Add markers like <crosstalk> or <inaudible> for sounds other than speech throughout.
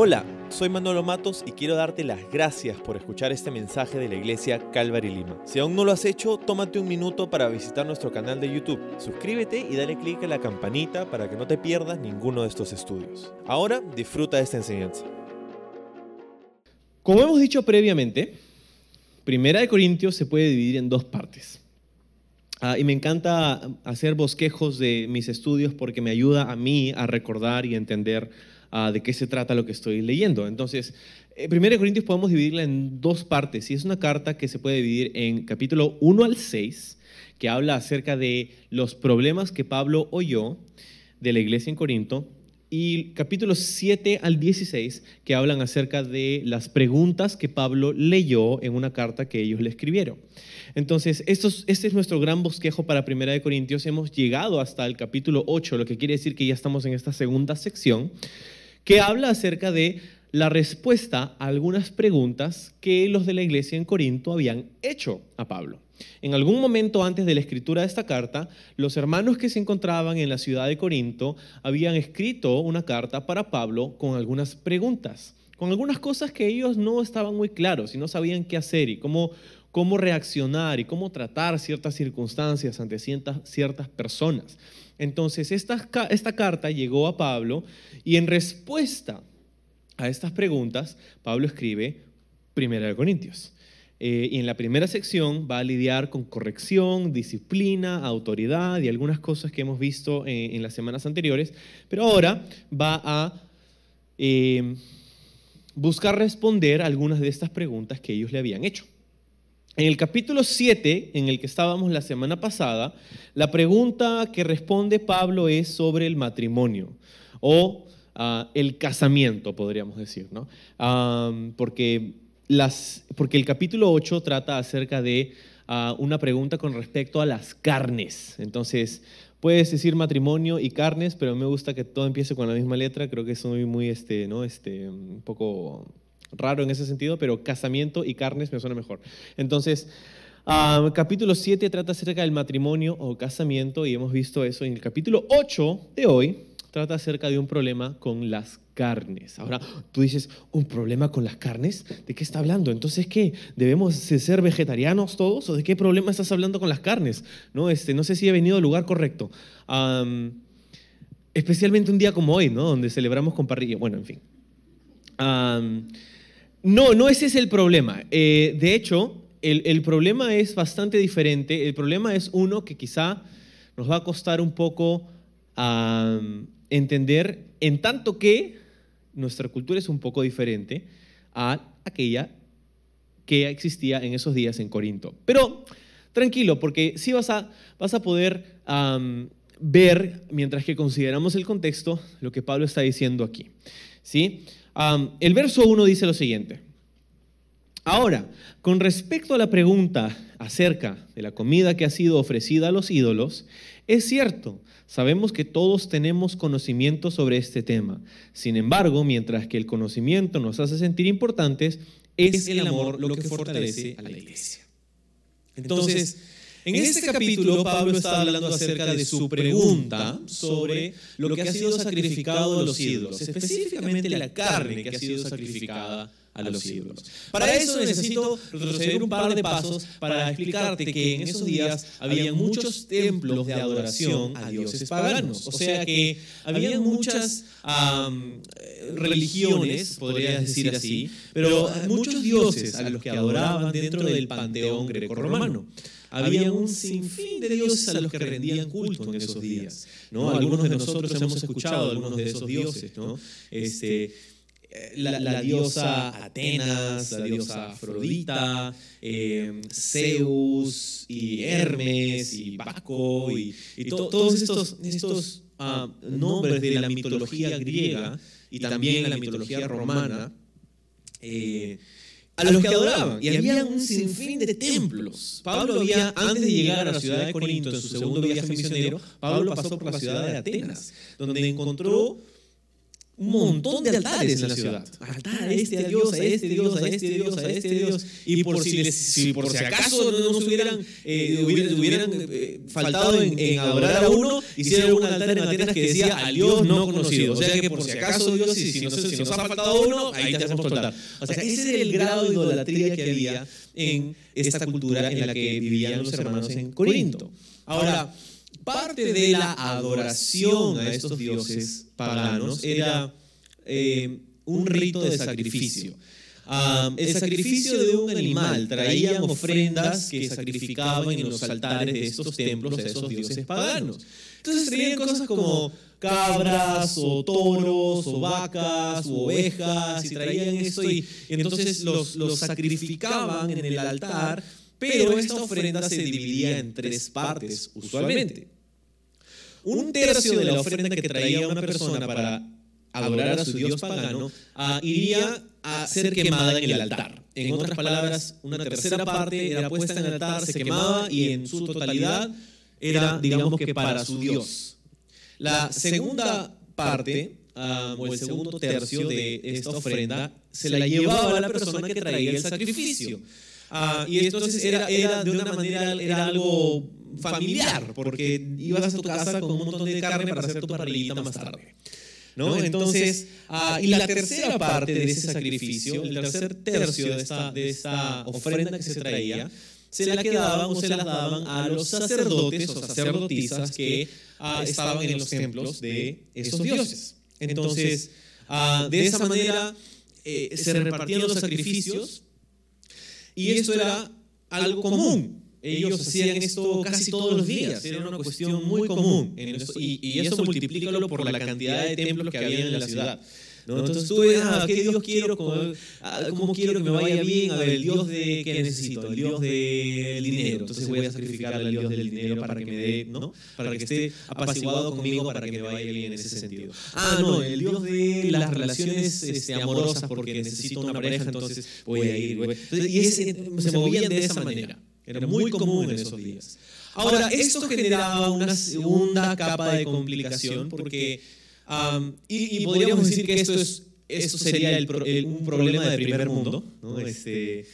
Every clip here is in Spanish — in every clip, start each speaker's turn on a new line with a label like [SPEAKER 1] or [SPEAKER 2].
[SPEAKER 1] Hola, soy Manolo Matos y quiero darte las gracias por escuchar este mensaje de la iglesia Calvary Lima. Si aún no lo has hecho, tómate un minuto para visitar nuestro canal de YouTube. Suscríbete y dale clic a la campanita para que no te pierdas ninguno de esestos estudios. Ahora disfruta de esta enseñanza.
[SPEAKER 2] Como hemos dicho previamente, Primera de Corintios se puede dividir en dos partes. Ah, y me encanta hacer bosquejos de mis estudios porque me ayuda a mí a recordar y entender Ah, de qué se trata lo que estoy leyendo. Entonces, eh, Primera de Corintios podemos dividirla en dos partes y es una carta que se puede dividir en capítulo 1 al 6, que habla acerca de los problemas que Pablo oyó de la iglesia en Corinto, y capítulos 7 al 16, que hablan acerca de las preguntas que Pablo leyó en una carta que ellos le escribieron. Entonces, este es nuestro gran bosquejo para Primera de Corintios. Hemos llegado hasta el capítulo 8, lo que quiere decir que ya estamos en esta segunda sección que habla acerca de la respuesta a algunas preguntas que los de la iglesia en Corinto habían hecho a Pablo. En algún momento antes de la escritura de esta carta, los hermanos que se encontraban en la ciudad de Corinto habían escrito una carta para Pablo con algunas preguntas, con algunas cosas que ellos no estaban muy claros y no sabían qué hacer y cómo, cómo reaccionar y cómo tratar ciertas circunstancias ante ciertas, ciertas personas. Entonces, esta, esta carta llegó a Pablo y en respuesta a estas preguntas, Pablo escribe Primera de Corintios. Eh, y en la primera sección va a lidiar con corrección, disciplina, autoridad y algunas cosas que hemos visto en, las semanas anteriores, pero ahora va a eh, buscar responder algunas de estas preguntas que ellos le habían hecho. En el capítulo 7, en el que estábamos la semana pasada, la pregunta que responde Pablo es sobre el matrimonio o ah, el casamiento, podríamos decir, ¿no? porque, las, porque el capítulo 8 trata acerca de ah, una pregunta con respecto a las carnes. Entonces, puedes decir matrimonio y carnes, pero me gusta que todo empiece con la misma letra, creo que es muy, muy este, ¿no? este, un poco raro en ese sentido, pero casamiento y carnes me suena mejor. Entonces, capítulo 7 trata acerca del matrimonio o casamiento y hemos visto eso. En el capítulo 8 de hoy trata acerca de un problema con las carnes. Ahora, tú dices, ¿un problema con las carnes? ¿De qué está hablando? Entonces, ¿qué? ¿Debemos ser vegetarianos todos? ¿O de qué problema estás hablando con las carnes? No, este, no sé si he venido al lugar correcto. especialmente un día como hoy, ¿no? Donde celebramos con parrilla. Bueno, en fin. No, no ese es el problema. Eh, de hecho, el, problema es bastante diferente. El problema es uno que quizá nos va a costar un poco entender en tanto que nuestra cultura es un poco diferente a aquella que existía en esos días en Corinto. Pero tranquilo, porque sí vas a, vas a poder ver, mientras que consideramos el contexto, lo que Pablo está diciendo aquí. ¿Sí? El verso 1 dice lo siguiente. Ahora, con respecto a la pregunta acerca de la comida que ha sido ofrecida a los ídolos, es cierto, sabemos que todos tenemos conocimiento sobre este tema. Sin embargo, mientras que el conocimiento nos hace sentir importantes, es el amor lo que fortalece a la iglesia. Entonces, en este capítulo Pablo está hablando acerca de su pregunta sobre lo que ha sido sacrificado a los ídolos, específicamente la carne que ha sido sacrificada a los ídolos. Para eso necesito retroceder un par de pasos para explicarte que en esos días había muchos templos de adoración a dioses paganos. O sea que había muchas religiones, podrías decir así, pero muchos dioses a los que adoraban dentro del panteón greco-romano había un sinfín de dioses a los que rendían culto en esos días. ¿no? Algunos de nosotros hemos escuchado algunos de esos dioses. ¿no? Este, eh, la, diosa Atenas, la diosa Afrodita, eh, Zeus y Hermes y Baco y, todos estos, estos ah, nombres de la mitología griega y también la mitología romana. Eh, a los que adoraban. Y había un sinfín de templos. Pablo había, antes de llegar a la ciudad de Corinto, en su segundo viaje misionero, Pablo pasó por la ciudad de Atenas, donde encontró un montón de altares en la ciudad. Altar a este dios, a este dios, a este dios, a este dios. Y por si, por si acaso no nos hubieran, eh, hubieran, eh, faltado en, adorar a uno, hicieron un altar en Atenas que decía al dios no conocido. O sea que por si acaso Dios, si, si, nos, si nos ha faltado uno, ahí te hacemos altar. O sea, ese era el grado de idolatría que había en esta cultura en la que vivían los hermanos en Corinto. Ahora, parte de la adoración a estos dioses paganos era eh, un rito de sacrificio. Ah, el sacrificio de un animal traían ofrendas que sacrificaban en los altares de estos templos a esos dioses paganos. Entonces traían cosas como cabras o toros o vacas o ovejas y traían eso y, entonces los, los sacrificaban en el altar, pero esta ofrenda se dividía en tres partes usualmente. Un tercio de la ofrenda que traía una persona para adorar a su dios pagano ah, iría a ser quemada en el altar. En otras palabras, una tercera parte era puesta en el altar, se quemaba y en su totalidad era, digamos que para su dios. La segunda parte, ah, o el segundo tercio de esta ofrenda, se la llevaba a la persona que traía el sacrificio. Ah, y entonces era, era de una manera, era algo familiar, porque ibas a tu casa con un montón de carne para hacer tu parrillita más tarde. ¿no? Entonces, ah, y la tercera parte de ese sacrificio, el tercer tercio de esta, de esta ofrenda que se traía, se la quedaban o se las daban a los sacerdotes o sacerdotisas que ah, estaban en los templos de esos dioses. Entonces, ah, de esa manera eh, se repartían los sacrificios y esto era algo común. Ellos hacían esto casi todos los días, era una cuestión muy común. Y, y eso multiplícalo por la cantidad de templos que había en la ciudad. Entonces tú ves, ah, ¿qué Dios quiero? Ah, ¿Cómo, quiero que me vaya bien? A ver, el Dios de qué necesito, el Dios del dinero. Entonces voy a sacrificar al Dios del dinero para que me dé, ¿no? Para que esté apaciguado conmigo, para que me vaya bien en ese sentido. Ah, no, el Dios de las relaciones este, amorosas porque necesito una pareja, entonces voy a ir. y se movían de esa manera. Era muy común en esos días. Ahora, esto generaba una segunda capa de complicación porque y, podríamos decir que esto, es, esto sería el, un problema de primer mundo. ¿no? Este,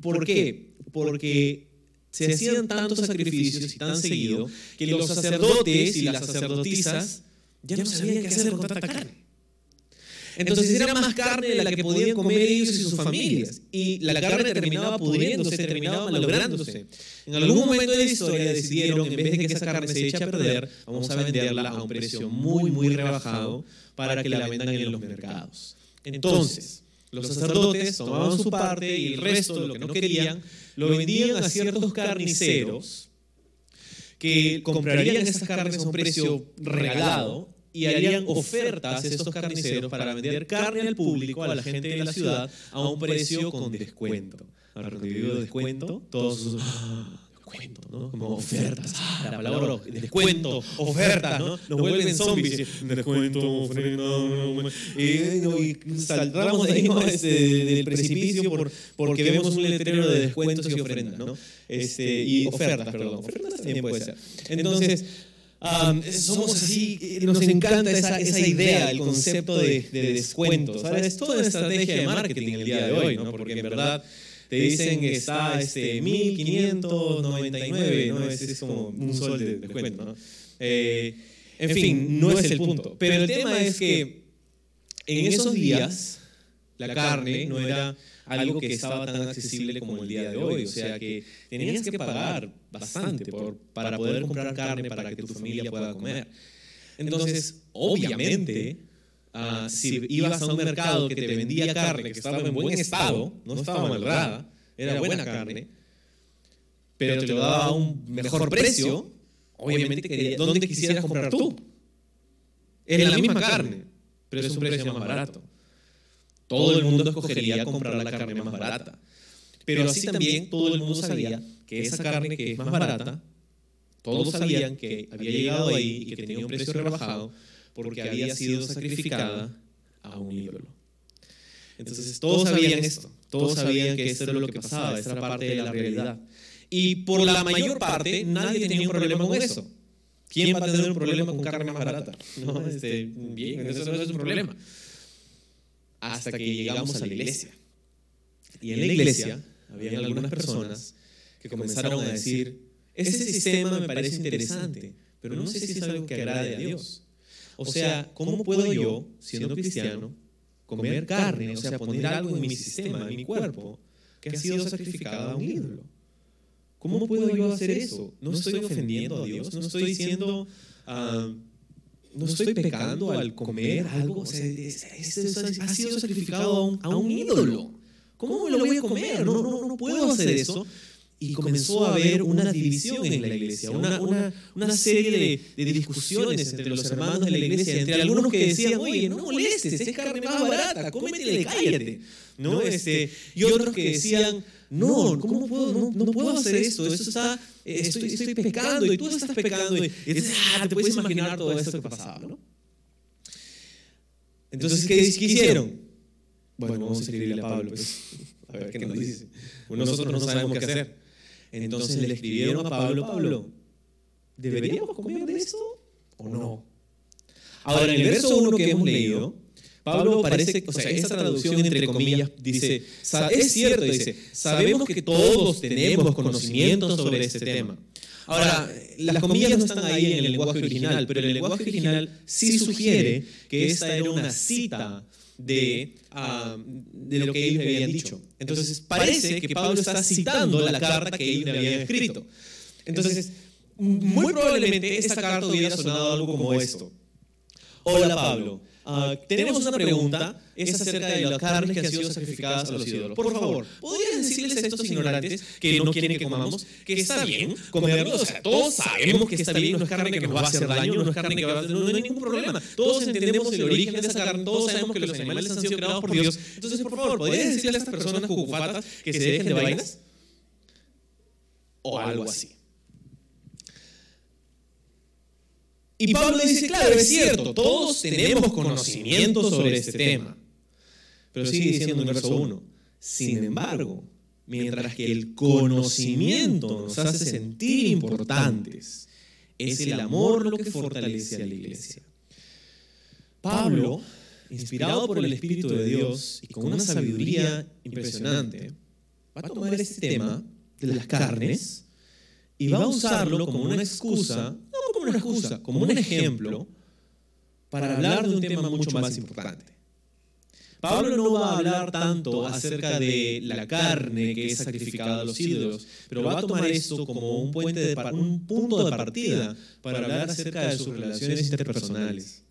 [SPEAKER 2] ¿Por qué? Porque se hacían tantos sacrificios y tan seguido que los sacerdotes y las sacerdotisas ya no sabían qué hacer con tanta carne. Entonces era más carne de la que podían comer ellos y sus familias. Y la carne terminaba pudriéndose, terminaba malográndose. En algún momento de la historia decidieron, en vez de que esa carne se eche a perder, vamos a venderla a un precio muy, muy rebajado para que la vendan en los mercados. Entonces, los sacerdotes tomaban su parte y el resto, lo que no querían, lo vendían a ciertos carniceros que comprarían esas carnes a un precio regalado y harían ofertas a estos carniceros para vender carne al público, a la gente de la ciudad, a un precio con descuento. Ahora, cuando descuento, todos descuento, ¿no? Como ofertas. Ah, la palabra descuento, oferta, ¿no? Nos vuelven zombies. Descuento, ofrenda. Y, saltamos ahí este, del precipicio por, porque vemos un letrero de descuentos y ofrendas, ¿no? Este, y ofertas, perdón. Ofertas también puede ser. Entonces, somos así, nos encanta esa, esa idea, el concepto de, de descuentos. Es toda una estrategia de marketing el día de hoy, ¿no? porque en verdad te dicen que está este, 1599, ¿no? Es, es como un sol de descuento. ¿no? Eh, en fin, no es el punto. Pero el tema es que en esos días la carne no era algo que estaba tan accesible como el día de hoy. O sea que tenías que pagar bastante por, para poder comprar carne para que tu familia pueda comer. Entonces, obviamente, ah, si ibas a un mercado que te vendía carne que estaba en buen estado, no estaba malgrada, era buena carne, pero te lo daba a un mejor precio, obviamente, ¿dónde quisieras comprar tú? Es la misma carne, pero es un precio más barato todo el mundo escogería comprar la carne más barata. Pero así también todo el mundo sabía que esa carne que es más barata, todos sabían que había llegado ahí y que tenía un precio rebajado porque había sido sacrificada a un ídolo. Entonces todos sabían esto, todos sabían que esto era lo que pasaba, esa era parte de la realidad. Y por la mayor parte nadie tenía un problema con eso. ¿Quién va a tener un problema con carne más barata? No, este, bien, eso no es un problema. Hasta que llegamos a la iglesia. Y en la iglesia había algunas personas que comenzaron a decir, ese sistema me parece interesante, pero no sé si es algo que agrade a Dios. O sea, ¿cómo puedo yo, siendo cristiano, comer carne, o sea, poner algo en mi sistema, en mi cuerpo, que ha sido sacrificado a un ídolo? ¿Cómo puedo yo hacer eso? No estoy ofendiendo a Dios, no estoy diciendo, ah, no estoy pecando al comer algo, o sea, ha sido sacrificado a un, a un ídolo. ¿Cómo me lo voy a comer? No, no, no puedo hacer eso y comenzó a haber una división en la iglesia, una, una, una serie de, de, discusiones entre los hermanos de la iglesia, entre algunos que decían, oye, no molestes, es carne más barata, cómetela y cállate. ¿No? Este, y otros que decían, no, ¿cómo puedo, no, no puedo hacer esto? Eso está, estoy, estoy pecando y tú estás pecando. Y, entonces, ah, te puedes imaginar todo esto que pasaba, ¿no? Entonces, ¿qué, ¿qué hicieron? Bueno, vamos a escribirle a Pablo, pues, a ver qué nos dice. Nosotros no sabemos qué hacer. Entonces le escribieron a Pablo, Pablo, ¿deberíamos comer de esto o no? Ahora, en el verso 1 que hemos leído, Pablo parece, o sea, esta traducción entre comillas dice, es cierto, dice, sabemos que todos tenemos conocimiento sobre este tema. Ahora, las comillas no están ahí en el lenguaje original, pero el lenguaje original sí sugiere que esta era una cita de, ah, de lo que ellos habían dicho. Entonces, parece que Pablo está citando la carta que ellos le habían escrito. Entonces, muy probablemente esta carta hubiera sonado algo como esto. Hola Pablo, uh, tenemos una pregunta, es acerca de las carnes que han sido sacrificadas a los ídolos. Por favor, ¿podrías decirles a estos ignorantes que no quieren que comamos que está bien comerlo? O sea, todos sabemos que está bien, no es carne que nos va a hacer daño, no es carne que va a... No, no hay ningún problema. Todos entendemos el origen de esa carne, todos sabemos que los animales han sido creados por Dios. Entonces, por favor, ¿podrías decirle a estas personas cucufatas que se dejen de vainas? O algo así. Y Pablo dice, claro, es cierto, todos tenemos conocimiento sobre este tema. Pero sigue diciendo en el verso 1, sin embargo, mientras que el conocimiento nos hace sentir importantes, es el amor lo que fortalece a la iglesia. Pablo, inspirado por el Espíritu de Dios y con una sabiduría impresionante, va a tomar este tema de las carnes y va a usarlo como una excusa como una excusa, como un ejemplo para hablar de un tema mucho más importante. Pablo no va a hablar tanto acerca de la carne que es sacrificada a los ídolos, pero va a tomar esto como un, puente de, un punto de partida para hablar acerca de sus relaciones interpersonales.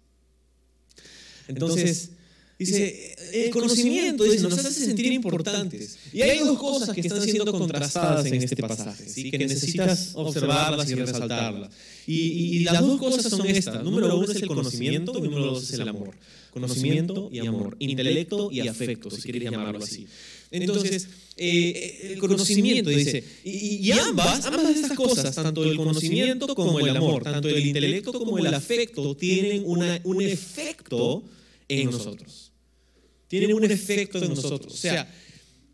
[SPEAKER 2] Entonces, Dice, el conocimiento dice, nos hace sentir importantes. Y hay dos cosas que están siendo contrastadas en este pasaje, ¿sí? que necesitas observarlas y resaltarlas. Y, las dos cosas son estas. Número uno es el conocimiento y número dos es el amor. Conocimiento y amor. Intelecto y afecto, si quieres llamarlo así. Entonces, eh, el conocimiento dice, y, ambas, ambas de estas cosas, tanto el conocimiento como el amor, tanto el intelecto como el afecto, tienen una, un efecto en nosotros tienen un efecto en nosotros. O sea,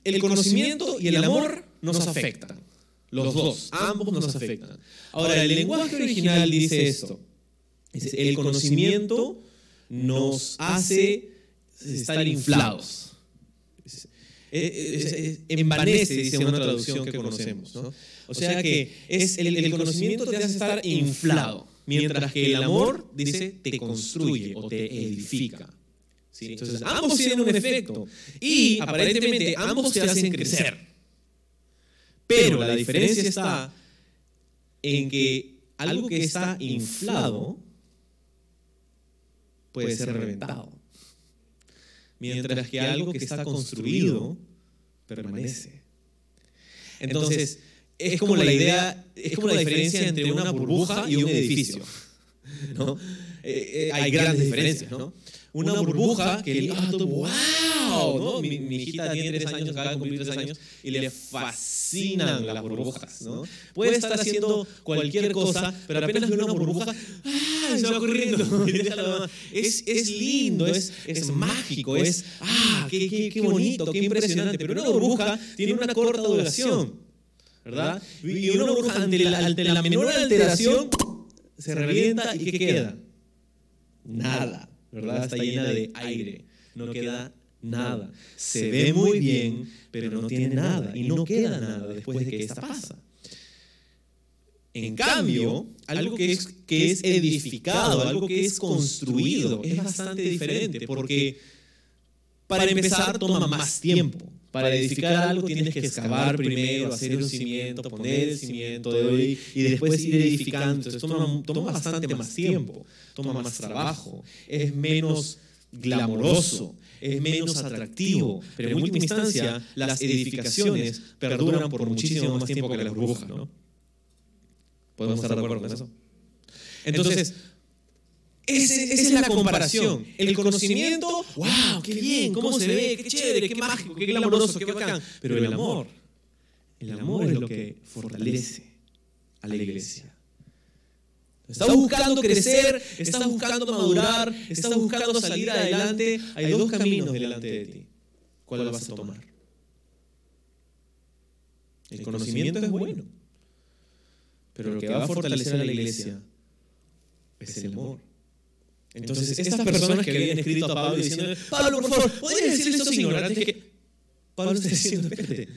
[SPEAKER 2] el conocimiento y el amor nos afectan. Los dos, ambos nos afectan. Ahora, el lenguaje original dice esto. el conocimiento nos hace estar inflados. Envanece, dice una traducción que conocemos. O sea que es el, el conocimiento te hace estar inflado, mientras que el amor, dice, te construye o te edifica. Entonces, ambos tienen un efecto y aparentemente ambos te hacen crecer. Pero la diferencia está en que algo que está inflado puede ser reventado, mientras que algo que está construido permanece. Entonces, es como la idea, es como la diferencia entre una burbuja y un edificio. <laughs> ¿no? Eh, eh, hay grandes diferencias, ¿no? Una, burbuja, que, ah, wow, ¿no? Mi, mi, hijita tiene tres años, acaba de cumplir tres años, y le fascinan las burbujas, ¿no? Puede estar haciendo cualquier cosa, pero apenas ve una burbuja, ¡ah! se va corriendo. <laughs> <laughs> es, es lindo, es, es mágico, es, ¡ah! Qué, qué, qué bonito, qué impresionante. Pero una burbuja tiene una corta duración, ¿verdad? Y una burbuja ante la, ante la menor alteración se revienta y ¿qué queda? Nada, ¿verdad? Está llena de aire, no queda nada. Se ve muy bien, pero no tiene nada y no queda nada después de que esta pasa. En cambio, algo que es, que es edificado, algo que es construido, es bastante diferente porque para empezar toma más tiempo. Para edificar algo tienes que excavar primero, hacer un cimiento, poner el cimiento de y después ir edificando. Entonces toma, toma bastante más tiempo, toma más trabajo, es menos glamoroso, es menos atractivo, pero en última instancia las edificaciones perduran por muchísimo más tiempo que las burbujas, ¿no? ¿Podemos estar de acuerdo con eso? Entonces, esa es la comparación. El conocimiento, wow, qué bien, cómo se ve, qué chévere, qué mágico, qué glamoroso, qué bacán. Pero el amor, el amor es lo que fortalece a la iglesia. Estás buscando crecer, estás buscando madurar, estás buscando salir adelante. Hay dos caminos delante de ti. ¿Cuál vas a tomar? El conocimiento es bueno, pero lo que va a fortalecer a la iglesia es el amor. Entonces, estas personas que habían escrito a Pablo diciendo, Pablo, por favor, ¿podrías decirle a estos ignorantes que Pablo está diciendo, espérate,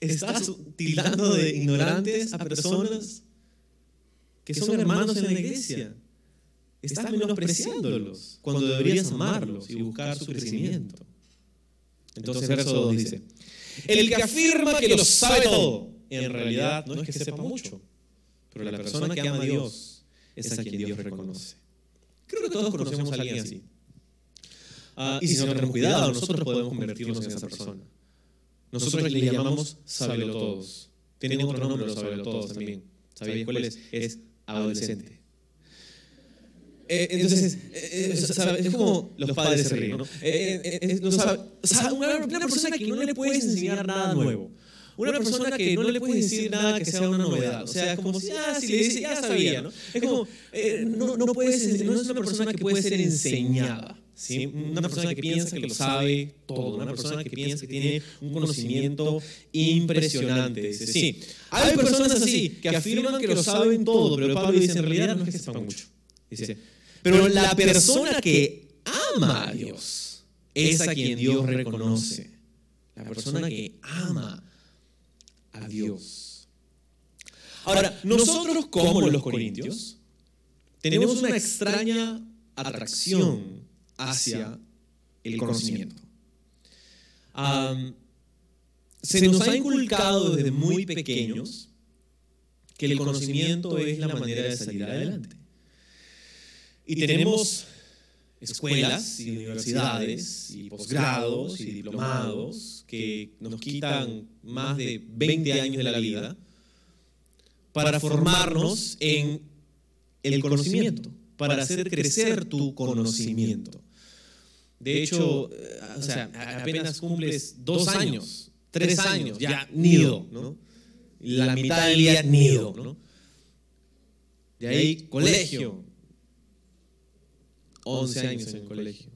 [SPEAKER 2] estás tildando de ignorantes a personas que son hermanos en la iglesia. Estás menospreciándolos cuando deberías amarlos y buscar su crecimiento. Entonces, verso 2 dice, el que afirma que lo sabe todo, en realidad no es que sepa mucho, pero la persona que ama a Dios es a quien Dios reconoce. Creo que todos conocemos a alguien así. Ah, y si no tenemos cuidado, nosotros podemos convertirnos en esa persona. Nosotros le llamamos sabelo todos. Tienen otro nombre los sabelo todos también. ¿Sabéis cuál es? Es adolescente. Eh, entonces, eh, eh, es como los padres se ríen, ¿no? una persona que no le puedes enseñar nada nuevo. Una persona que no le puedes decir nada que sea una novedad. O sea, es como si, ah, si le dices, ya sabía, ¿no? Es como, eh, no, no, puedes, no es una persona que puede ser enseñada. ¿sí? Una persona que piensa que lo sabe todo, una persona que piensa que tiene un conocimiento impresionante. sí, hay personas así que afirman que lo saben todo, pero Pablo dice, en realidad no es que sepan mucho. Dice, pero la persona que ama a Dios es a quien Dios reconoce. La persona que ama a Dios. Ahora, nosotros como los corintios tenemos una extraña atracción hacia el conocimiento. se nos ha inculcado desde muy pequeños que el conocimiento es la manera de salir adelante. Y tenemos escuelas y universidades y posgrados y diplomados que nos quitan más de 20 años de la vida para formarnos en el conocimiento, para hacer crecer tu conocimiento. De hecho, o sea, apenas cumples dos años, tres años, ya nido, ¿no? La mitad del día nido, ¿no? De ahí colegio, 11 años en el colegio.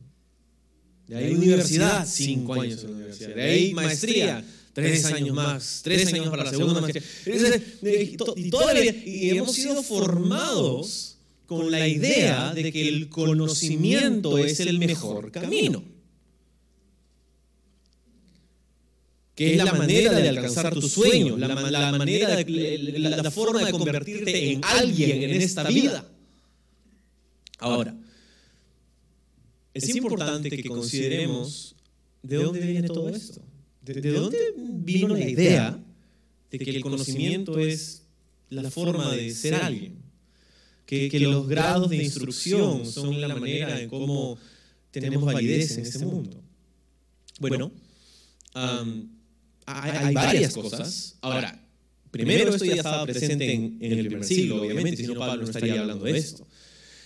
[SPEAKER 2] De ahí universidad, 5 años en la universidad. De ahí maestría, 3 años más, 3 años para la segunda maestría. Y, toda y hemos sido formados con la idea de que el conocimiento es el mejor camino. que es la manera de alcanzar tus sueños, la, la manera, de, la, forma de convertirte en alguien en esta vida. Ahora, es importante que consideremos de dónde viene todo esto. ¿De, dónde vino la idea de que el conocimiento es la forma de ser alguien? Que, los grados de instrucción son la manera en cómo tenemos validez en este mundo. Bueno, hay, varias cosas. Ahora, primero esto ya estaba presente en, en el primer siglo, obviamente, si no Pablo no estaría hablando de esto.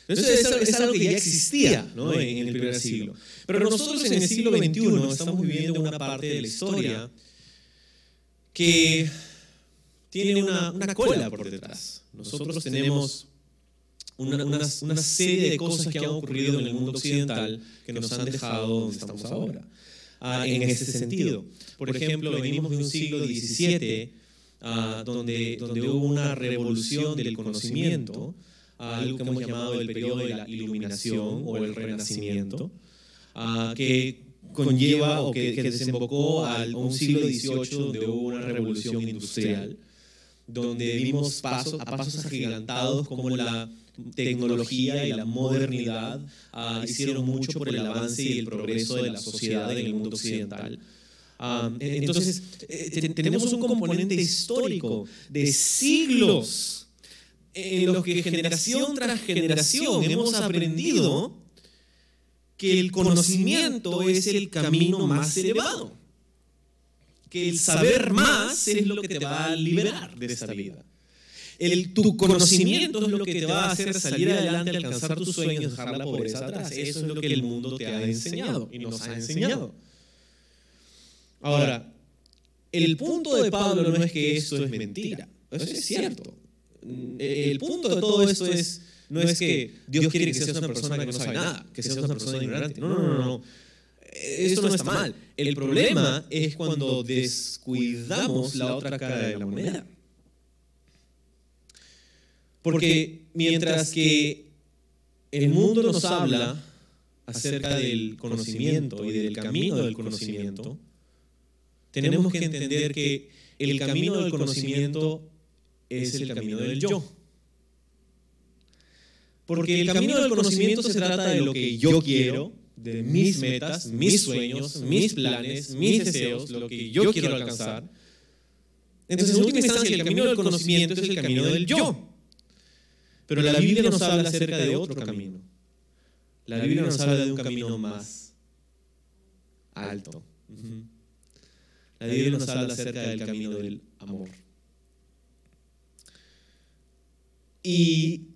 [SPEAKER 2] Entonces es, algo que ya existía en, el primer siglo. Pero nosotros en el siglo XXI estamos viviendo una parte de la historia que tiene una, una cola por detrás. Nosotros tenemos una, una, serie de cosas que han ocurrido en el mundo occidental que nos han dejado donde estamos ahora. Ah, en este sentido. Por ejemplo, venimos de un siglo XVII ah, donde, donde hubo una revolución del conocimiento, algo que hemos llamado el periodo de la iluminación o el renacimiento, ah, que conlleva o que, desembocó a un siglo XVIII donde hubo una revolución industrial, donde vimos pasos, a pasos agigantados como la tecnología y la modernidad ah, hicieron mucho por el avance y el progreso de la sociedad en el mundo occidental. Ah, entonces, eh, tenemos un componente histórico de siglos en los que generación tras generación hemos aprendido que el conocimiento es el camino más elevado, que el saber más es lo que te va a liberar de esta vida. Tu conocimiento es lo que te va a hacer salir adelante, alcanzar tus sueños, dejar la pobreza atrás. Eso es lo que el mundo te ha enseñado y nos ha enseñado. Ahora, el punto de Pablo no es que esto es mentira, eso es cierto. El punto de todo esto es, no es que Dios quiere que seas una persona que no sabe nada, que seas una persona ignorante. No, no, no, no. Esto no está mal. El problema es cuando descuidamos la otra cara de la moneda. Porque mientras que el mundo nos habla acerca del conocimiento y del camino del conocimiento, tenemos que entender que el camino del conocimiento es el camino del yo. Porque el camino del conocimiento se trata de lo que yo quiero, de mis metas, mis sueños, mis planes, mis deseos, lo que yo quiero alcanzar. Entonces, en última instancia, el camino del conocimiento es el camino del yo. Pero la Biblia nos habla acerca de otro camino. La Biblia nos habla de un camino más alto. La Biblia nos habla acerca del camino del amor. Y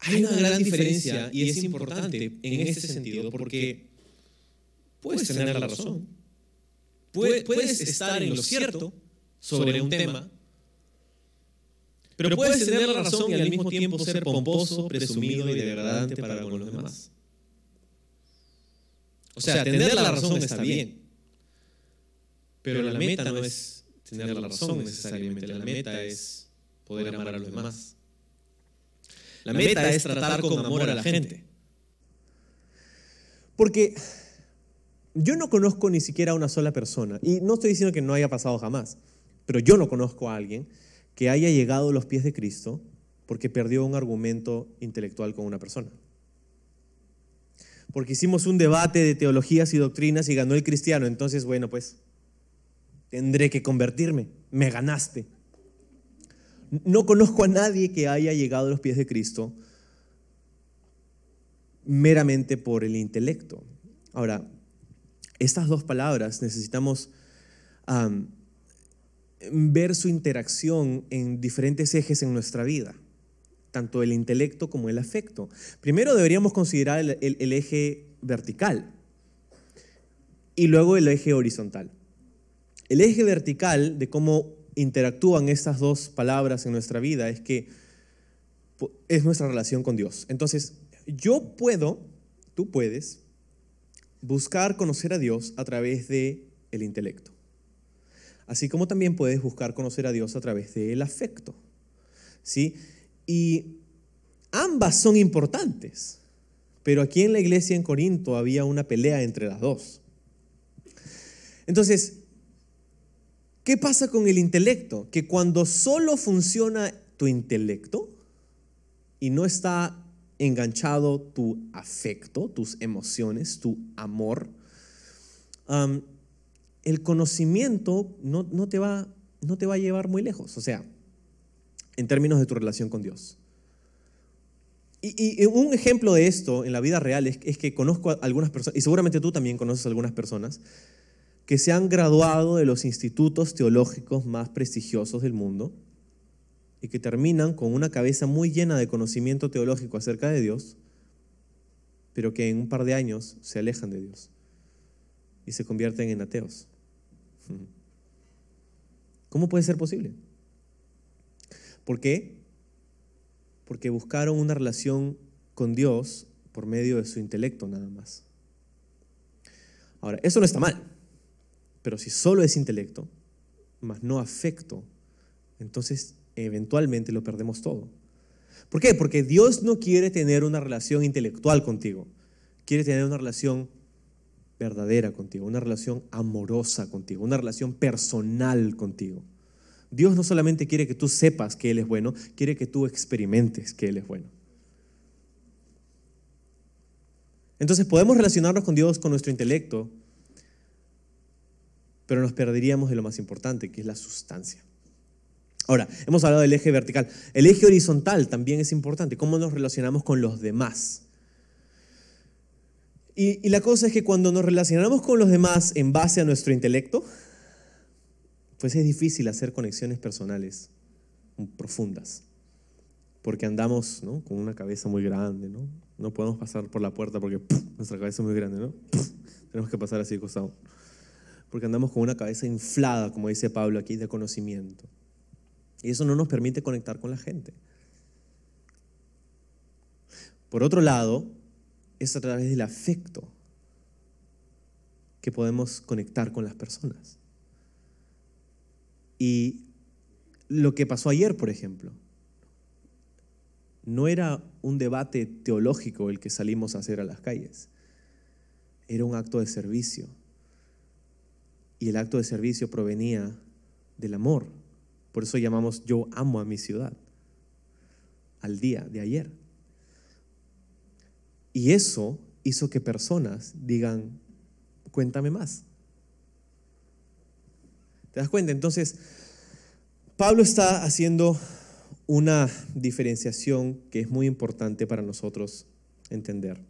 [SPEAKER 2] hay una gran diferencia y es importante en este sentido porque puedes tener la razón. Puedes estar en lo cierto sobre un tema, pero puedes tener la razón y al mismo tiempo ser pomposo, presumido y degradante para con los demás. O sea, tener la razón está bien, pero la meta no es tener la razón necesariamente, la meta es poder amar a los demás. La meta es tratar con amor a la gente.
[SPEAKER 3] Porque yo no conozco ni siquiera a una sola persona, y no estoy diciendo que no haya pasado jamás, pero yo no conozco a alguien que haya llegado a los pies de Cristo porque perdió un argumento intelectual con una persona. Porque hicimos un debate de teologías y doctrinas y ganó el cristiano, entonces, bueno, pues tendré que convertirme, me ganaste. No conozco a nadie que haya llegado a los pies de Cristo meramente por el intelecto. Ahora, estas dos palabras necesitamos ver su interacción en diferentes ejes en nuestra vida, tanto el intelecto como el afecto. Primero deberíamos considerar el, eje vertical y luego el eje horizontal. El eje vertical de cómo interactúan estas dos palabras en nuestra vida es que es nuestra relación con Dios. Entonces, yo puedo, tú puedes, buscar conocer a Dios a través de el intelecto así como también puedes buscar conocer a Dios a través del afecto. ¿Sí? Y ambas son importantes, pero aquí en la iglesia en Corinto había una pelea entre las dos. Entonces, ¿qué pasa con el intelecto? Que cuando solo funciona tu intelecto y no está enganchado tu afecto, tus emociones, tu amor, el conocimiento no, te va, no te va a llevar muy lejos, o sea, en términos de tu relación con Dios. Y, un ejemplo de esto en la vida real es, es, que conozco a algunas personas, y seguramente tú también conoces a algunas personas, que se han graduado de los institutos teológicos más prestigiosos del mundo y que terminan con una cabeza muy llena de conocimiento teológico acerca de Dios, pero que en un par de años se alejan de Dios y se convierten en ateos. ¿Cómo puede ser posible? ¿Por qué? Porque buscaron una relación con Dios por medio de su intelecto nada más. Ahora, eso no está mal, pero si solo es intelecto, más no afecto, entonces eventualmente lo perdemos todo. ¿Por qué? Porque Dios no quiere tener una relación intelectual contigo, quiere tener una relación verdadera contigo, una relación amorosa contigo, una relación personal contigo. Dios no solamente quiere que tú sepas que Él es bueno, quiere que tú experimentes que Él es bueno. Entonces podemos relacionarnos con Dios con nuestro intelecto, pero nos perderíamos de lo más importante, que es la sustancia. Ahora, hemos hablado del eje vertical. El eje horizontal también es importante. ¿Cómo nos relacionamos con los demás? Y, la cosa es que cuando nos relacionamos con los demás en base a nuestro intelecto, pues es difícil hacer conexiones personales profundas. Porque andamos con una cabeza muy grande, ¿no? Podemos pasar por la puerta porque nuestra cabeza es muy grande, ¿no? Tenemos que pasar así. Porque andamos con una cabeza inflada, como dice Pablo aquí, de conocimiento. Y eso no nos permite conectar con la gente. Por otro lado, es a través del afecto que podemos conectar con las personas. Y lo que pasó ayer, por ejemplo, no era un debate teológico el que salimos a hacer a las calles, era un acto de servicio. Y el acto de servicio provenía del amor. Por eso llamamos yo amo a mi ciudad, al día de ayer. Y eso hizo que personas digan, cuéntame más. ¿Te das cuenta? Entonces, Pablo está haciendo una diferenciación que es muy importante para nosotros entender.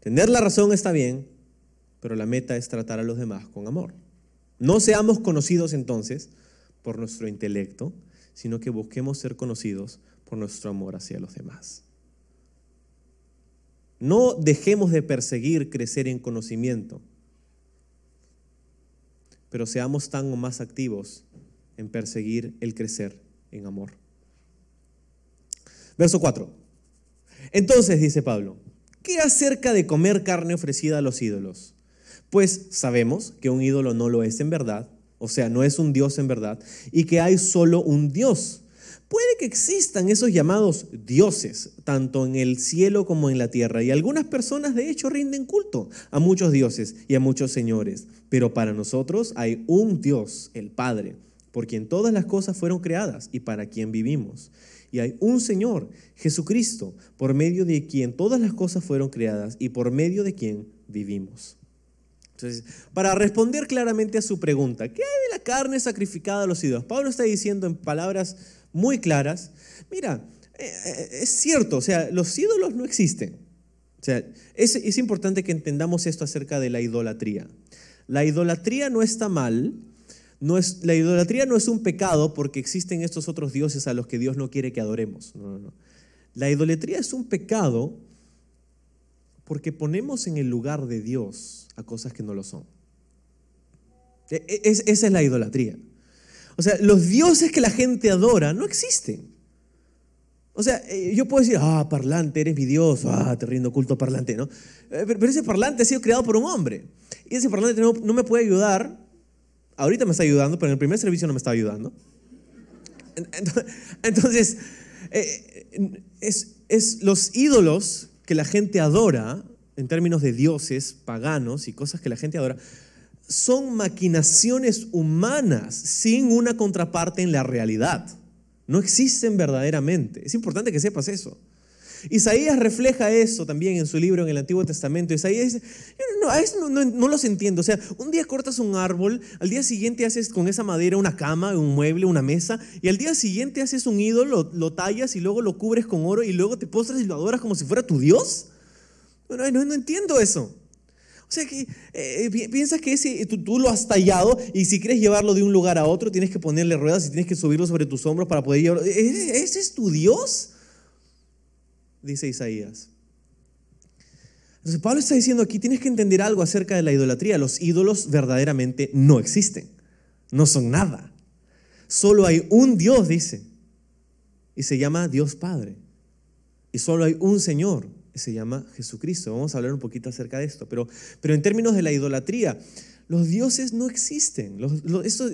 [SPEAKER 3] Tener la razón está bien, pero la meta es tratar a los demás con amor. No seamos conocidos entonces por nuestro intelecto, sino que busquemos ser conocidos por nuestro amor hacia los demás. No dejemos de perseguir crecer en conocimiento, pero seamos tan o más activos en perseguir el crecer en amor. Verso 4. Entonces, dice Pablo, ¿qué acerca de comer carne ofrecida a los ídolos? Pues sabemos que un ídolo no lo es en verdad, o sea, no es un Dios en verdad, y que hay solo un Dios Puede que existan esos llamados dioses, tanto en el cielo como en la tierra, y algunas personas de hecho rinden culto a muchos dioses y a muchos señores, pero para nosotros hay un Dios, el Padre, por quien todas las cosas fueron creadas y para quien vivimos. Y hay un Señor, Jesucristo, por medio de quien todas las cosas fueron creadas y por medio de quien vivimos. Entonces, para responder claramente a su pregunta, ¿qué hay de la carne sacrificada a los ídolos? Pablo está diciendo en palabras muy claras, mira, eh, eh, es cierto, o sea, los ídolos no existen. O sea, es, es importante que entendamos esto acerca de la idolatría. La idolatría no está mal, no es, la idolatría no es un pecado porque existen estos otros dioses a los que Dios no quiere que adoremos. No, no, no. La idolatría es un pecado porque ponemos en el lugar de Dios a cosas que no lo son. E, e, esa es la idolatría. O sea, los dioses que la gente adora no existen. O sea, eh, yo puedo decir, ah, parlante, eres mi Dios, ah, te rindo culto parlante, ¿no? Eh, pero ese parlante ha sido creado por un hombre. Y ese parlante no, me puede ayudar. Ahorita me está ayudando, pero en el primer servicio no me está ayudando. <laughs> Entonces, eh, es, es los ídolos que la gente adora, en términos de dioses paganos y cosas que la gente adora, son maquinaciones humanas sin una contraparte en la realidad. No existen verdaderamente. Es importante que sepas eso. Isaías refleja eso también en su libro en el Antiguo Testamento. Isaías dice, no, no, no, los entiendo. O sea, un día cortas un árbol, al día siguiente haces con esa madera una cama, un mueble, una mesa, y al día siguiente haces un ídolo, lo, tallas y luego lo cubres con oro y luego te postras y lo adoras como si fuera tu Dios. No, no entiendo eso. O sea que eh, piensas que ese, tú, lo has tallado y si quieres llevarlo de un lugar a otro tienes que ponerle ruedas y tienes que subirlo sobre tus hombros para poder llevarlo. ¿E-, ¿Ese es tu Dios? Dice Isaías. Entonces Pablo está diciendo aquí, tienes que entender algo acerca de la idolatría. Los ídolos verdaderamente no existen, no son nada. Solo hay un Dios, dice, y se llama Dios Padre. Y solo hay un Señor, se llama Jesucristo. Vamos a hablar un poquito acerca de esto, pero, pero en términos de la idolatría, los dioses no existen.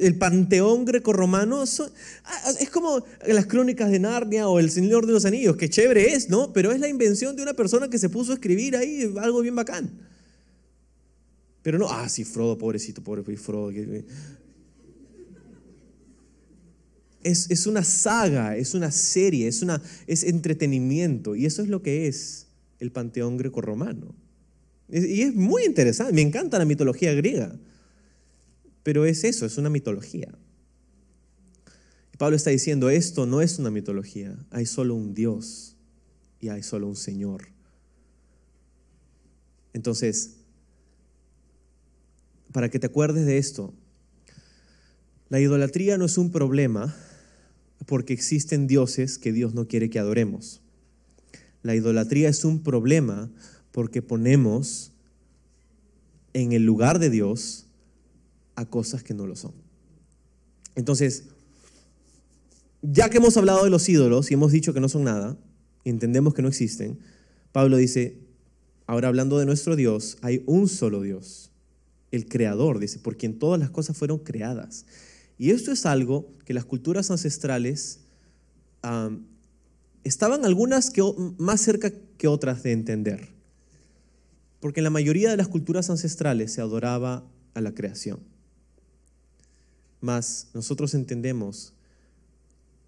[SPEAKER 3] el panteón grecorromano ah, es como las crónicas de Narnia o El Señor de los Anillos, que chévere es, ¿no? Pero es la invención de una persona que se puso a escribir ahí algo bien bacán. Pero no, ah, sí, Frodo, pobrecito, pobre Frodo. Es, es, una saga, es una serie, es, una, es entretenimiento. Y eso es lo que es el panteón grecorromano. Y es muy interesante, me encanta la mitología griega, pero es eso, es una mitología. Pablo está diciendo, esto no es una mitología, hay solo un Dios y hay solo un Señor. Entonces, para que te acuerdes de esto, la idolatría no es un problema porque existen dioses que Dios no quiere que adoremos. La idolatría es un problema porque ponemos en el lugar de Dios a cosas que no lo son. Entonces, ya que hemos hablado de los ídolos y hemos dicho que no son nada, entendemos que no existen, Pablo dice, ahora hablando de nuestro Dios, hay un solo Dios, el Creador, dice, por quien todas las cosas fueron creadas. Y esto es algo que las culturas ancestrales estaban algunas que, más cerca que otras de entender. Porque en la mayoría de las culturas ancestrales se adoraba a la creación. Mas nosotros entendemos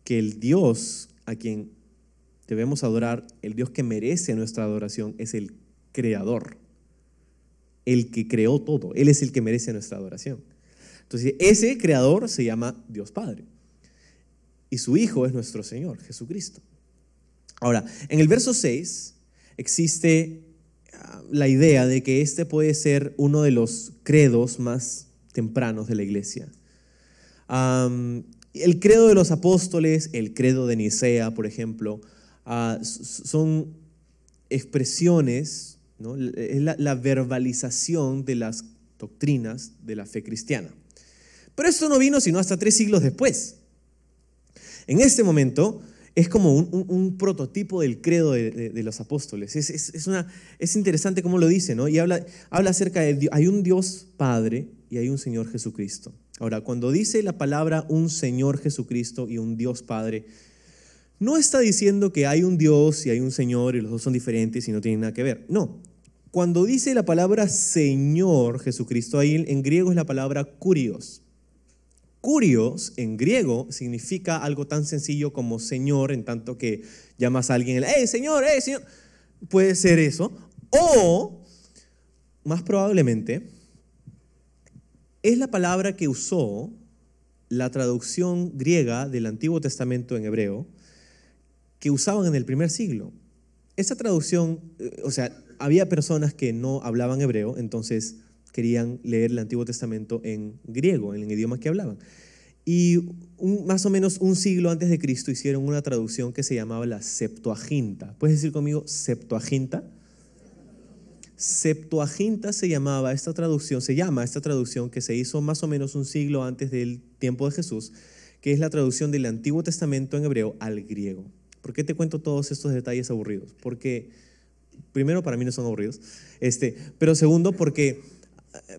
[SPEAKER 3] que el Dios a quien debemos adorar, el Dios que merece nuestra adoración, es el creador, el que creó todo. Él es el que merece nuestra adoración. Entonces, ese creador se llama Dios Padre. Y su Hijo es nuestro Señor, Jesucristo. Ahora, en el verso 6 existe la idea de que este puede ser uno de los credos más tempranos de la iglesia. el credo de los apóstoles, el credo de Nicea, por ejemplo, ah, son expresiones, es la, verbalización de las doctrinas de la fe cristiana. Pero esto no vino sino hasta tres siglos después. En este momento, es como un, prototipo del credo de, los apóstoles. Es, interesante cómo lo dice, ¿no? Y habla, habla acerca de, hay un Dios Padre y hay un Señor Jesucristo. Ahora, cuando dice la palabra un Señor Jesucristo y un Dios Padre, no está diciendo que hay un Dios y hay un Señor y los dos son diferentes y no tienen nada que ver. No. Cuando dice la palabra Señor Jesucristo, ahí en griego es la palabra curios. Curios en griego significa algo tan sencillo como Señor, en tanto que llamas a alguien, ¡Hey, Señor! ¡Hey, Señor! Puede ser eso. O, más probablemente, es la palabra que usó la traducción griega del Antiguo Testamento en hebreo que usaban en el primer siglo. Esa traducción, eh, o sea, había personas que no hablaban hebreo, entonces querían leer el Antiguo Testamento en griego, en el idioma que hablaban. Y más o menos un siglo antes de Cristo hicieron una traducción que se llamaba la Septuaginta. ¿Puedes decir conmigo Septuaginta? Septuaginta se llamaba esta traducción, se llama esta traducción que se hizo más o menos un siglo antes del tiempo de Jesús, que es la traducción del Antiguo Testamento en hebreo al griego. ¿Por qué te cuento todos estos detalles aburridos? Porque primero para mí no son aburridos, este, pero segundo porque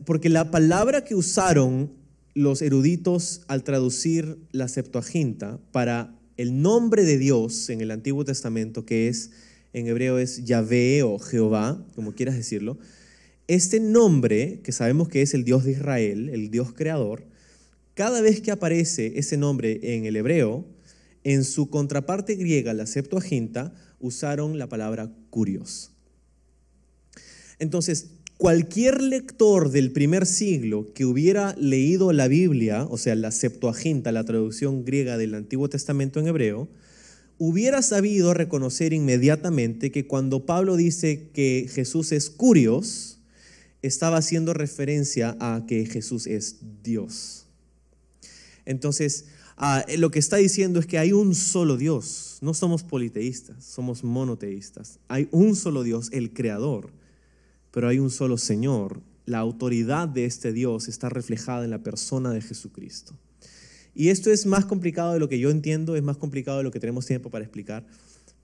[SPEAKER 3] porque la palabra que usaron los eruditos al traducir la Septuaginta para el nombre de Dios en el Antiguo Testamento, que es en hebreo es Yahvé o Jehová, como quieras decirlo, este nombre, que sabemos que es el Dios de Israel, el Dios creador, cada vez que aparece ese nombre en el hebreo, en su contraparte griega, la Septuaginta, usaron la palabra curios. Entonces, cualquier lector del primer siglo que hubiera leído la Biblia, o sea, la Septuaginta, la traducción griega del Antiguo Testamento en hebreo, hubiera sabido reconocer inmediatamente que cuando Pablo dice que Jesús es curios, estaba haciendo referencia a que Jesús es Dios. Entonces, ah, lo que está diciendo es que hay un solo Dios. No somos politeístas, somos monoteístas. Hay un solo Dios, el Creador pero hay un solo Señor. La autoridad de este Dios está reflejada en la persona de Jesucristo. Y esto es más complicado de lo que yo entiendo, es más complicado de lo que tenemos tiempo para explicar,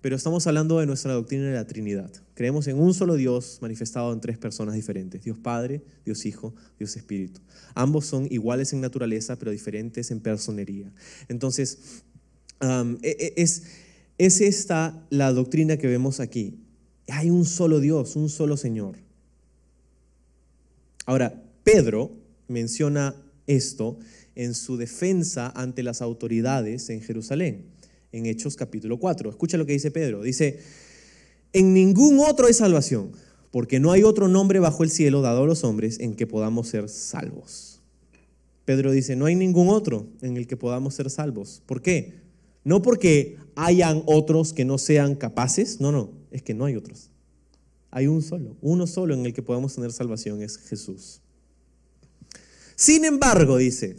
[SPEAKER 3] pero estamos hablando de nuestra doctrina de la Trinidad. Creemos en un solo Dios manifestado en tres personas diferentes, Dios Padre, Dios Hijo, Dios Espíritu. Ambos son iguales en naturaleza, pero diferentes en personería. Entonces, um, e, e, es, es esta la doctrina que vemos aquí. Hay un solo Dios, un solo Señor. Ahora, Pedro menciona esto en su defensa ante las autoridades en Jerusalén, en Hechos capítulo 4. Escucha lo que dice Pedro. Dice, en ningún otro hay salvación, porque no hay otro nombre bajo el cielo dado a los hombres en que podamos ser salvos. Pedro dice, no hay ningún otro en el que podamos ser salvos. ¿Por qué? No porque hayan otros que no sean capaces, no, no, es que no hay otros. Hay un solo, uno solo en el que podamos tener salvación, es Jesús. Sin embargo, dice,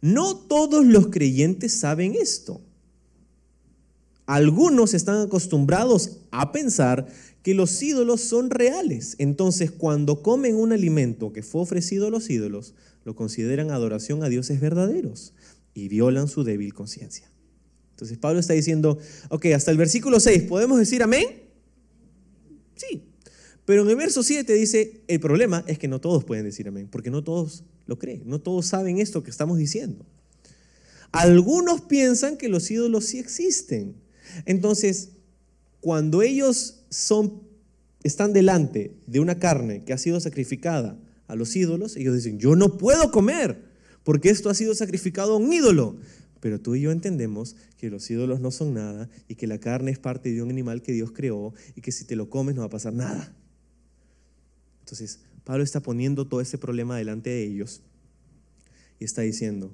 [SPEAKER 3] no todos los creyentes saben esto. Algunos están acostumbrados a pensar que los ídolos son reales. Entonces, cuando comen un alimento que fue ofrecido a los ídolos, lo consideran adoración a dioses verdaderos y violan su débil conciencia. Entonces, Pablo está diciendo, ok, hasta el versículo 6, ¿podemos decir amén? Sí. Pero en el verso 7 dice, el problema es que no todos pueden decir amén, porque no todos lo creen, no todos saben esto que estamos diciendo. Algunos piensan que los ídolos sí existen. Entonces, cuando ellos están delante de una carne que ha sido sacrificada a los ídolos, ellos dicen, yo no puedo comer, porque esto ha sido sacrificado a un ídolo. Pero tú y yo entendemos que los ídolos no son nada y que la carne es parte de un animal que Dios creó y que si te lo comes no va a pasar nada. Entonces, Pablo está poniendo todo ese problema delante de ellos y está diciendo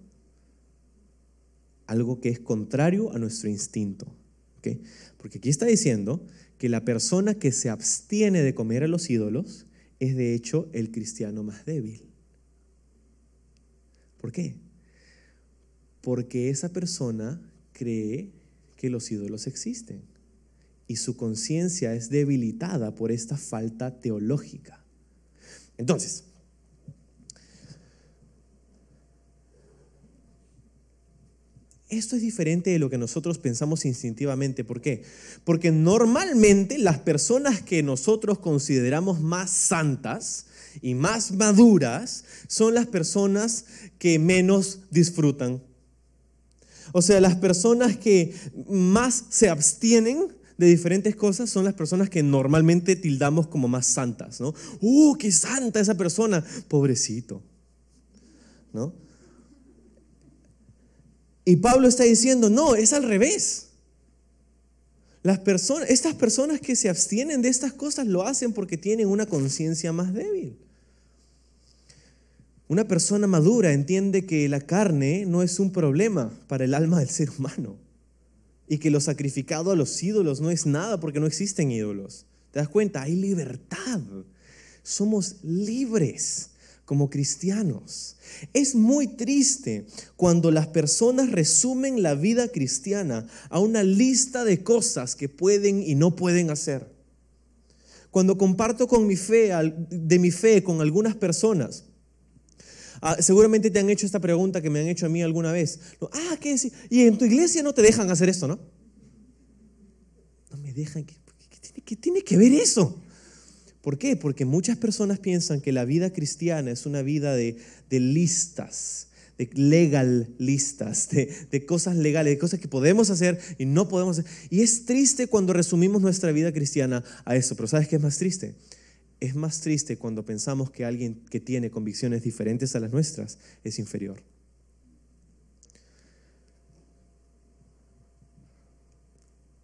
[SPEAKER 3] algo que es contrario a nuestro instinto. Porque aquí está diciendo que la persona que se abstiene de comer a los ídolos es de hecho el cristiano más débil. ¿Por qué? Porque esa persona cree que los ídolos existen y su conciencia es debilitada por esta falta teológica. Entonces, esto es diferente de lo que nosotros pensamos instintivamente. ¿Por qué? Porque normalmente las personas que nosotros consideramos más santas y más maduras son las personas que menos disfrutan. O sea, las personas que más se abstienen de diferentes cosas son las personas que normalmente tildamos como más santas, ¿no? ¡Uh, qué santa esa persona! Pobrecito, ¿no? Y Pablo está diciendo, no, es al revés. Las personas, estas personas que se abstienen de estas cosas lo hacen porque tienen una conciencia más débil. Una persona madura entiende que la carne no es un problema para el alma del ser humano y que lo sacrificado a los ídolos no es nada porque no existen ídolos. ¿Te das cuenta? Hay libertad. Somos libres como cristianos. Es muy triste cuando las personas resumen la vida cristiana a una lista de cosas que pueden y no pueden hacer. Cuando comparto con mi fe, de mi fe con algunas personas, Ah, seguramente te han hecho esta pregunta que me han hecho a mí alguna vez. Ah, ¿qué decir? Y en tu iglesia no te dejan hacer esto, ¿no? No me dejan. ¿Qué, qué, tiene, que ver eso? ¿Por qué? Porque muchas personas piensan que la vida cristiana es una vida de, listas, de legal listas, de, de, cosas legales, de cosas que podemos hacer y no podemos hacer. Y es triste cuando resumimos nuestra vida cristiana a eso, pero ¿sabes qué es más triste? Es más triste cuando pensamos que alguien que tiene convicciones diferentes a las nuestras es inferior.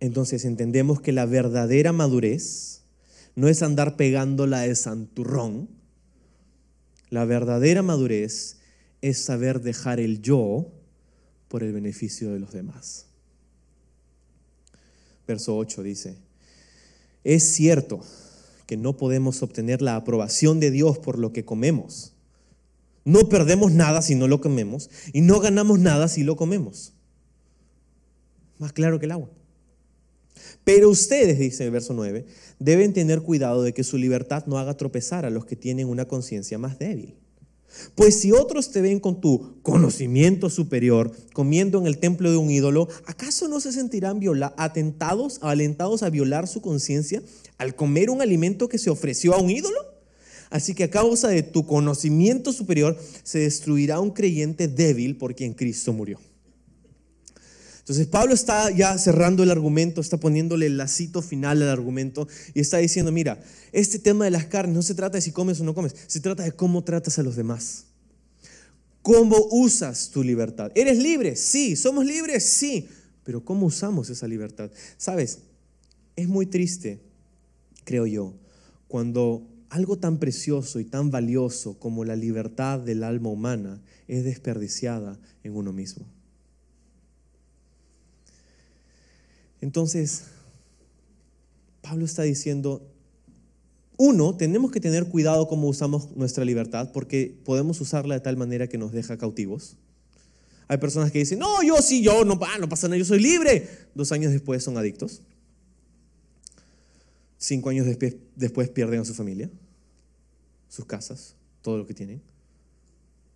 [SPEAKER 3] Entonces entendemos que la verdadera madurez no es andar pegándola de santurrón. La verdadera madurez es saber dejar el yo por el beneficio de los demás. Verso 8 dice, es cierto que no podemos obtener la aprobación de Dios por lo que comemos. No perdemos nada si no lo comemos y no ganamos nada si lo comemos. Más claro que el agua. Pero ustedes, dice el verso 9, deben tener cuidado de que su libertad no haga tropezar a los que tienen una conciencia más débil. Pues si otros te ven con tu conocimiento superior comiendo en el templo de un ídolo, ¿acaso no se sentirán atentados, alentados a violar su conciencia al comer un alimento que se ofreció a un ídolo? Así que a causa de tu conocimiento superior se destruirá un creyente débil por quien Cristo murió. Entonces Pablo está ya cerrando el argumento, está poniéndole el lacito final al argumento y está diciendo, mira, este tema de las carnes no se trata de si comes o no comes, se trata de cómo tratas a los demás. ¿Cómo usas tu libertad? ¿Eres libre? Sí. ¿Somos libres? Sí. Pero ¿cómo usamos esa libertad? Sabes, es muy triste, creo yo, cuando algo tan precioso y tan valioso como la libertad del alma humana es desperdiciada en uno mismo. Entonces, Pablo está diciendo, uno, tenemos que tener cuidado cómo usamos nuestra libertad porque podemos usarla de tal manera que nos deja cautivos. Hay personas que dicen, no, yo sí, yo no, no pasa nada, yo soy libre. Dos años después son adictos. Cinco años después, después pierden a su familia, sus casas, todo lo que tienen,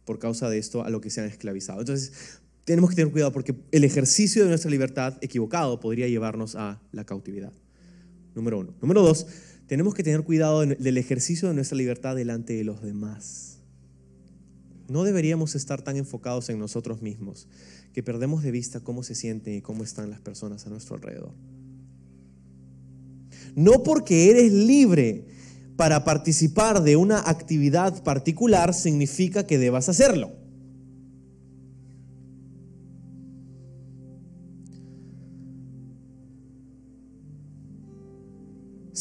[SPEAKER 3] por causa de esto a lo que se han esclavizado. Entonces, tenemos que tener cuidado porque el ejercicio de nuestra libertad equivocado podría llevarnos a la cautividad. Número uno. Número dos, tenemos que tener cuidado del ejercicio de nuestra libertad delante de los demás. No deberíamos estar tan enfocados en nosotros mismos que perdemos de vista cómo se sienten y cómo están las personas a nuestro alrededor. No porque eres libre para participar de una actividad particular significa que debas hacerlo.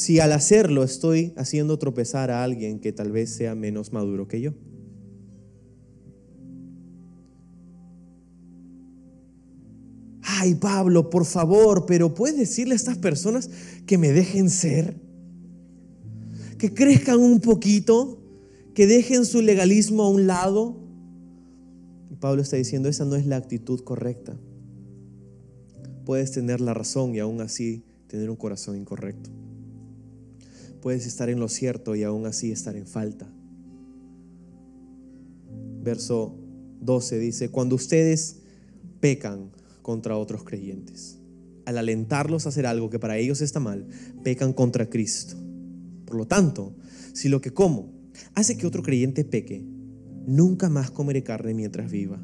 [SPEAKER 3] Si al hacerlo estoy haciendo tropezar a alguien que tal vez sea menos maduro que yo. Ay, Pablo, por favor, pero ¿puedes decirle a estas personas que me dejen ser? Que crezcan un poquito, que dejen su legalismo a un lado. Y Pablo está diciendo, esa no es la actitud correcta. Puedes tener la razón y aún así tener un corazón incorrecto puedes estar en lo cierto y aún así estar en falta. Verso 12 dice, cuando ustedes pecan contra otros creyentes, al alentarlos a hacer algo que para ellos está mal, pecan contra Cristo. Por lo tanto, si lo que como hace que otro creyente peque, nunca más comeré carne mientras viva,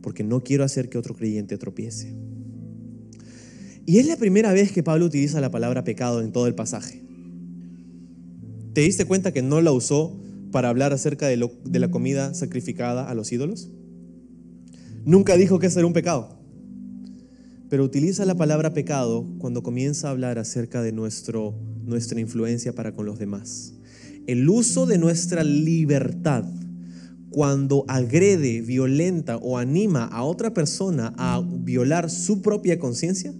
[SPEAKER 3] porque no quiero hacer que otro creyente tropiece. Y es la primera vez que Pablo utiliza la palabra pecado en todo el pasaje. ¿Te diste cuenta que no la usó para hablar acerca de, la comida sacrificada a los ídolos? Nunca dijo que eso era un pecado. Pero utiliza la palabra pecado cuando comienza a hablar acerca de nuestro, nuestra influencia para con los demás. El uso de nuestra libertad cuando agrede, violenta o anima a otra persona a violar su propia conciencia,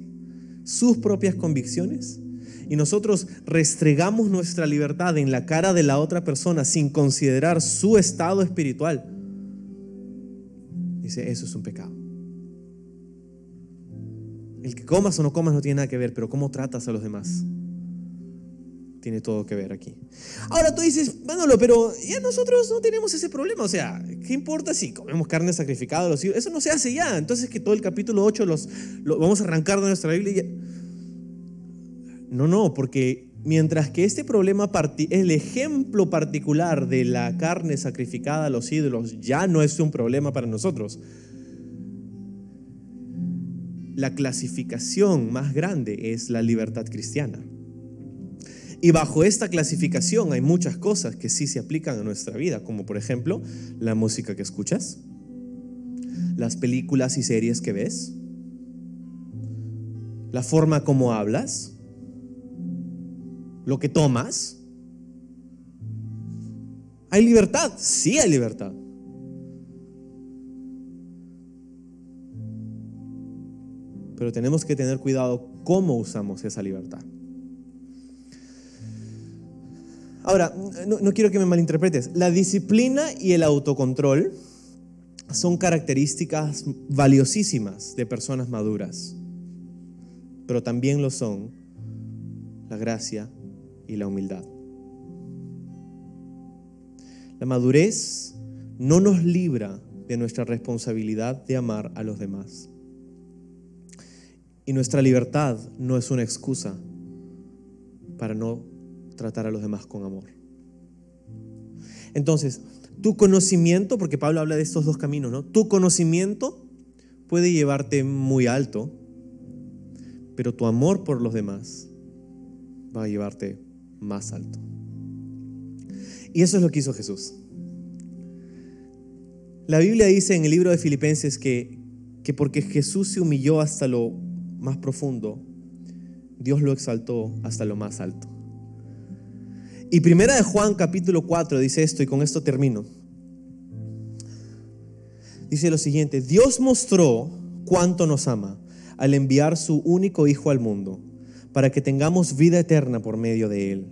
[SPEAKER 3] sus propias convicciones, y nosotros restregamos nuestra libertad en la cara de la otra persona sin considerar su estado espiritual, dice, eso es un pecado. El que comas o no comas no tiene nada que ver, pero cómo tratas a los demás tiene todo que ver aquí. Ahora tú dices, Manolo, pero ya nosotros no tenemos ese problema. O sea, ¿qué importa si comemos carne sacrificada? Eso no se hace ya. Entonces que todo el capítulo 8 los, lo vamos a arrancar de nuestra Biblia. No, no, porque mientras que este problema, el ejemplo particular de la carne sacrificada a los ídolos ya no es un problema para nosotros, la clasificación más grande es la libertad cristiana. Y bajo esta clasificación hay muchas cosas que sí se aplican a nuestra vida, como por ejemplo la música que escuchas, las películas y series que ves, la forma como hablas, lo que tomas. ¿Hay libertad? Sí hay libertad. Pero tenemos que tener cuidado cómo usamos esa libertad. Ahora, no, quiero que me malinterpretes. La disciplina y el autocontrol son características valiosísimas de personas maduras, pero también lo son la gracia y la humildad. La madurez no nos libra de nuestra responsabilidad de amar a los demás. Y nuestra libertad no es una excusa para no tratar a los demás con amor. Entonces, tu conocimiento, porque Pablo habla de estos dos caminos, ¿no? Tu conocimiento puede llevarte muy alto, pero tu amor por los demás va a llevarte más alto. Y eso es lo que hizo Jesús. La Biblia dice en el libro de Filipenses que, que porque Jesús se humilló hasta lo más profundo, Dios lo exaltó hasta lo más alto. Y primera de Juan capítulo 4 dice esto y con esto termino. Dice lo siguiente, Dios mostró cuánto nos ama al enviar su único Hijo al mundo para que tengamos vida eterna por medio de Él.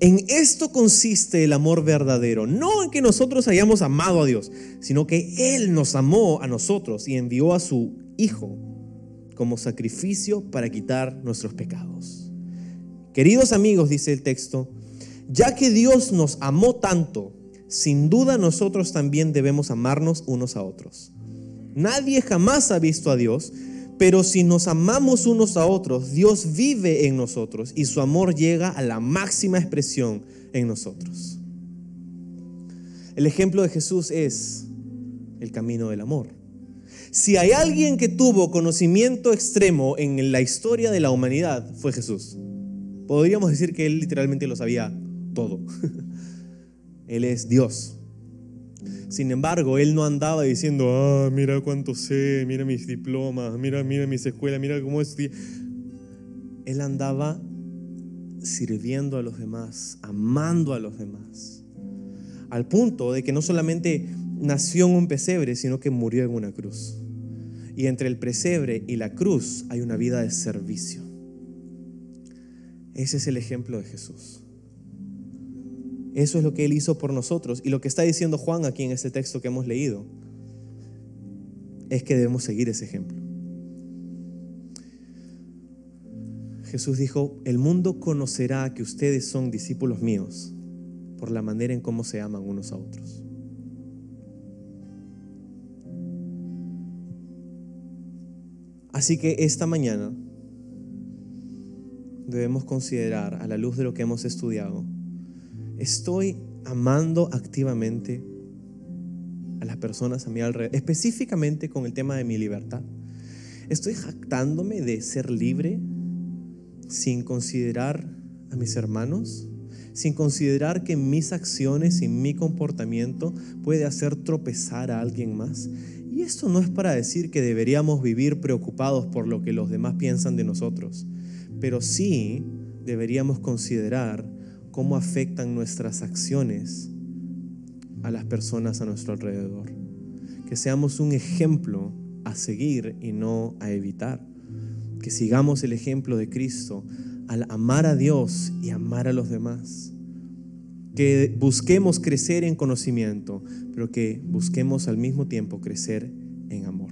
[SPEAKER 3] En esto consiste el amor verdadero, no en que nosotros hayamos amado a Dios, sino que Él nos amó a nosotros y envió a su Hijo como sacrificio para quitar nuestros pecados. Queridos amigos, dice el texto, ya que Dios nos amó tanto, sin duda nosotros también debemos amarnos unos a otros. Nadie jamás ha visto a Dios, pero si nos amamos unos a otros, Dios vive en nosotros y su amor llega a la máxima expresión en nosotros. El ejemplo de Jesús es el camino del amor. Si hay alguien que tuvo conocimiento extremo en la historia de la humanidad, fue Jesús. Podríamos decir que él literalmente lo sabía todo. <laughs> Él es Dios. Sin embargo, él no andaba diciendo, ah, mira cuánto sé, mira mis diplomas, mira, mira mis escuelas, mira cómo estoy. Él andaba sirviendo a los demás, amando a los demás. Al punto de que no solamente nació en un pesebre, sino que murió en una cruz. Y entre el pesebre y la cruz hay una vida de servicio. Ese es el ejemplo de Jesús. Eso es lo que Él hizo por nosotros. Y lo que está diciendo Juan aquí en este texto que hemos leído es que debemos seguir ese ejemplo. Jesús dijo, el mundo conocerá que ustedes son discípulos míos por la manera en cómo se aman unos a otros. Así que esta mañana debemos considerar, a la luz de lo que hemos estudiado, estoy amando activamente a las personas a mi alrededor, específicamente con el tema de mi libertad. Estoy jactándome de ser libre sin considerar a mis hermanos, sin considerar que mis acciones y mi comportamiento puede hacer tropezar a alguien más. Y esto no es para decir que deberíamos vivir preocupados por lo que los demás piensan de nosotros, pero sí deberíamos considerar cómo afectan nuestras acciones a las personas a nuestro alrededor. Que seamos un ejemplo a seguir y no a evitar. Que sigamos el ejemplo de Cristo al amar a Dios y amar a los demás. Que busquemos crecer en conocimiento, pero que busquemos al mismo tiempo crecer en amor.